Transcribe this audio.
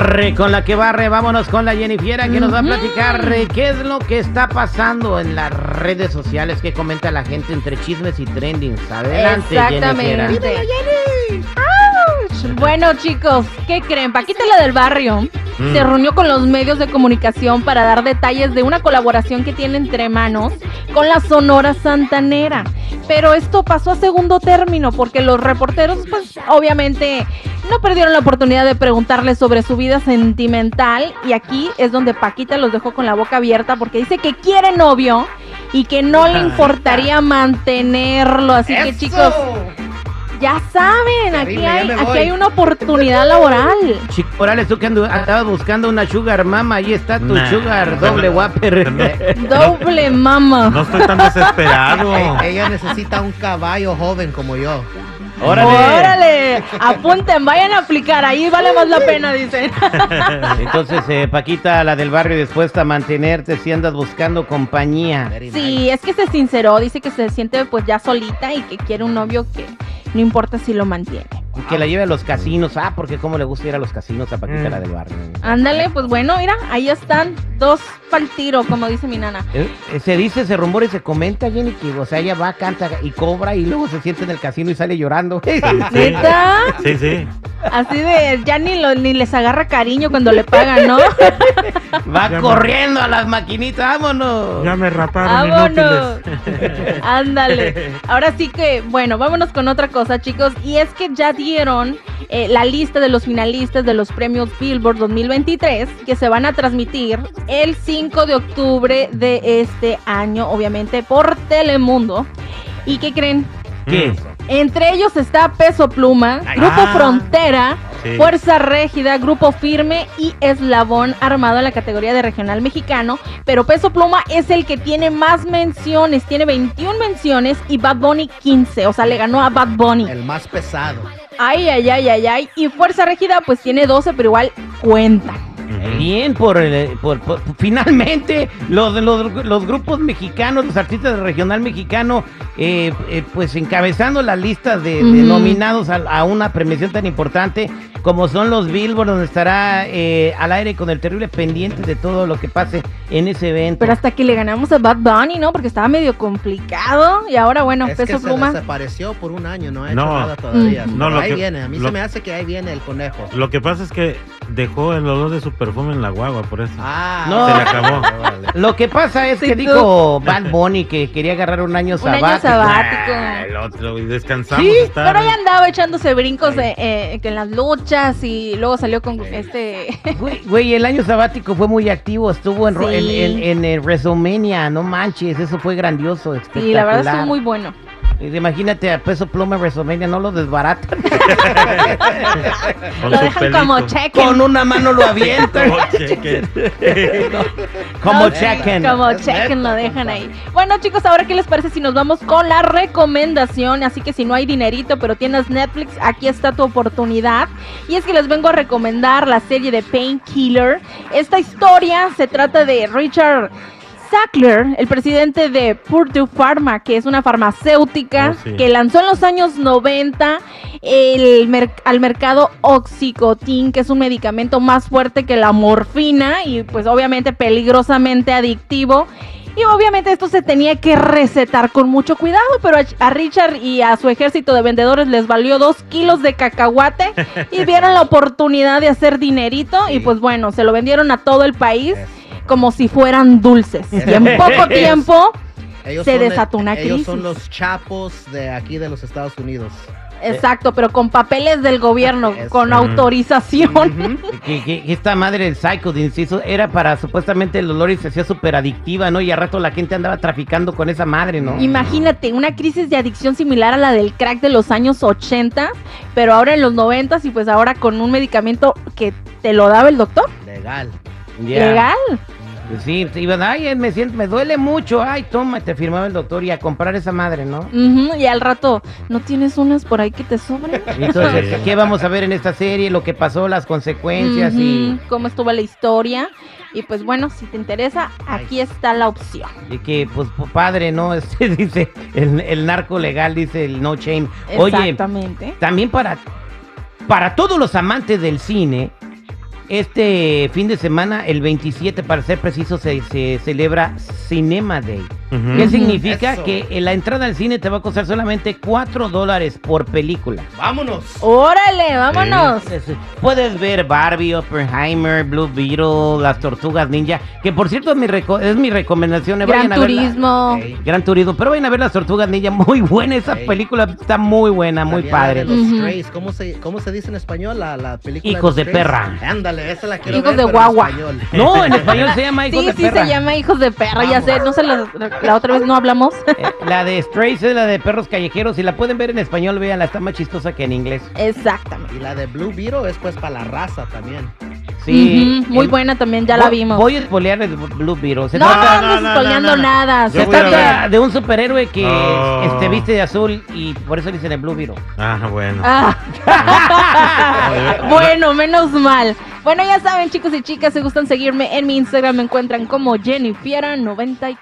Arre con la que barre, vámonos con la Jennifiera que nos va a platicar qué es lo que está pasando en las redes sociales, que comenta la gente entre chismes y trendings. Adelante. Exactamente. Bueno, chicos, ¿qué creen? Paquita la del barrio se reunió con los medios de comunicación para dar detalles de una colaboración que tiene entre manos con la Sonora Santanera. Pero esto pasó a segundo término porque los reporteros, pues obviamente no perdieron la oportunidad de preguntarle sobre su vida sentimental y aquí es donde Paquita los dejó con la boca abierta porque dice que quiere novio y que no le importaría mantenerlo. Así que chicos, ya saben, aquí hay, aquí hay una oportunidad laboral. Chico Morales, tú que andabas buscando una sugar mama, ahí está tu Nah. sugar doble whopper. Doble mama. No estoy tan desesperado. Ella necesita un caballo joven como yo. Órale. Órale, apunten, vayan a aplicar, ahí vale más la pena, dicen. Entonces, eh, Paquita, la del barrio, dispuesta a mantenerte si andas buscando compañía. Sí, es que se sinceró, dice que se siente pues ya solita y que quiere un novio que no importa si lo mantiene. Y que la lleve a los casinos. Ah, porque cómo le gusta ir a los casinos a Paquita, Mm. la del barrio. Ándale, pues bueno, mira, ahí están dos pa'l tiro, como dice mi nana. Eh, eh, Se dice, se rumora y se comenta, Jenny, que, o sea, ella va, canta y cobra y luego se siente en el casino y sale llorando. ¿Neta? Sí, sí. Así de, ya ni, lo- ni les agarra cariño cuando le pagan, ¿no? Va Ya me- corriendo a las maquinitas, vámonos. Ya me raparon Vámonos. inútiles. Ándale. Ahora sí que, bueno, vámonos con otra cosa, chicos. Y es que ya dieron eh, la lista de los finalistas de los premios Billboard 2023 que se van a transmitir el 5 de octubre de este año, obviamente por Telemundo. ¿Y qué creen? ¿Qué? Entre ellos está Peso Pluma, Ay, Grupo ah. Frontera, Sí. Fuerza Régida, Grupo Firme y Eslabón Armado en la categoría de regional mexicano. Pero Peso Pluma es el que tiene más menciones, tiene 21 menciones y Bad Bunny 15. O sea, le ganó a Bad Bunny. El más pesado. Ay, ay, ay, ay, ay. Y Fuerza Régida pues tiene 12, pero igual cuenta. Bien, por, eh, por, por- finalmente los, los, los grupos mexicanos, los artistas del regional mexicano, eh, eh, pues encabezando la lista de, nominados a, a una premiación tan importante como son los Billboard, donde estará eh, al aire con el terrible pendiente de todo lo que pase en ese evento. Pero hasta que le ganamos a Bad Bunny, ¿no? Porque estaba medio complicado. Y ahora, bueno, es que Peso se Pluma. desapareció por un año, no ha hecho No. nada todavía. Mm. No, Pero ahí que- viene, a mí lo- se me hace que ahí viene el conejo. Lo que pasa es que dejó el olor de su perfume en la guagua, por eso. Ah, No. Se le acabó. Lo que pasa es Sí, que tú. dijo Bad Bunny que quería agarrar un año Un año sabático. sabático. Ah, el otro, y descansamos. Sí, estar- Pero ella andaba echándose brincos eh, eh, que en las luchas y luego salió con este... Güey, güey, el año sabático fue muy activo, estuvo en, Sí. en- en el WrestleMania, no manches, eso fue grandioso, Sí, la verdad estuvo muy bueno. Eh, Imagínate a Peso Pluma WrestleMania, no lo desbaratan. Lo dejan como pelito. cheque. Con una mano lo avientan. Como cheque. Como No, chequen. Como chequen lo dejan ahí. Bueno, chicos, ahora qué les parece si nos vamos con la recomendación. Así que si no hay dinerito, pero tienes Netflix, aquí está tu oportunidad. Y es que les vengo a recomendar la serie de Painkiller. Esta historia se trata de Richard Sackler, el presidente de Purdue Pharma, que es una farmacéutica Oh, sí. que lanzó en los años 90 el mer- al mercado Oxycontin, que es un medicamento más fuerte que la morfina y pues obviamente peligrosamente adictivo. Y obviamente esto se tenía que recetar con mucho cuidado, pero a, Richard y a su ejército de vendedores les valió dos kilos de cacahuate y vieron la oportunidad de hacer dinerito y pues bueno, se lo vendieron a todo el país como si fueran dulces. Y en poco tiempo Ellos Se desató una Ellos son crisis. los chapos de aquí de los Estados Unidos. Exacto, pero con papeles del gobierno, Eso. con autorización. Que, que- que esta madre del Psycho de inciso era para supuestamente el olor y se hacía súper adictiva, ¿no? Y a rato la gente andaba traficando con esa madre, ¿no? Imagínate, una crisis de adicción similar a la del crack de los años 80, pero ahora en los 90 y pues ahora con un medicamento que te lo daba el doctor. Legal. Legal. Sí, te iban, ay, me siento, me duele mucho, ay, toma, te firmaba el doctor y a comprar esa madre, ¿no? Y al rato, ¿no tienes unas por ahí que te sobren? Entonces, ¿qué vamos a ver en esta serie? Lo que pasó, las consecuencias y, Ujú, cómo estuvo la historia. Y pues bueno, si te interesa, aquí está la opción. y que, pues, padre, ¿no? Este dice, el, el narco legal, dice el no shame. Oye, Exactamente. también para, para todos los amantes del cine, este fin de semana, el 27 para ser preciso, se, celebra Cinema Day. ¿Qué significa? Eso. Que la entrada al cine te va a costar solamente 4 dólares por película. ¡Vámonos! Órale, vámonos. Puedes ver Barbie, Oppenheimer, Blue Beetle, Las Tortugas Ninja, que por cierto es mi, reco- es mi recomendación. eh, Gran vayan a verla. turismo. Ey, Gran Turismo, pero vayan a ver Las Tortugas Ninja, muy buena esa película, está muy buena, muy también padre. de Los. Strays. ¿Cómo se, ¿Cómo se dice en español la, la película? Hijos de Los perra. Ándale, esa la quiero Hijos ver, de en guagua. No, en español se llama Hijos Sí, de sí Perra. se llama Hijos de Perra, ya sé, no sé, la, la otra vez no hablamos. Eh, La de Strays es la de Perros Callejeros, si la pueden ver en español, véanla, está más chistosa que en inglés. Exactamente. Y la de Blue Beetle es pues para la raza también. Sí. Muy en- buena también, ya la vimos. Voy a spoilear el Blue Beetle. Se no, trata- no, no, no, no, spoileando no, no. nada. Se trata de un superhéroe que este, viste de azul y por eso le dicen el Blue Beetle. Ah, bueno. Ah. bueno, menos mal. Bueno, ya saben, chicos y chicas, si gustan seguirme en mi Instagram, me encuentran como Jennifiera94.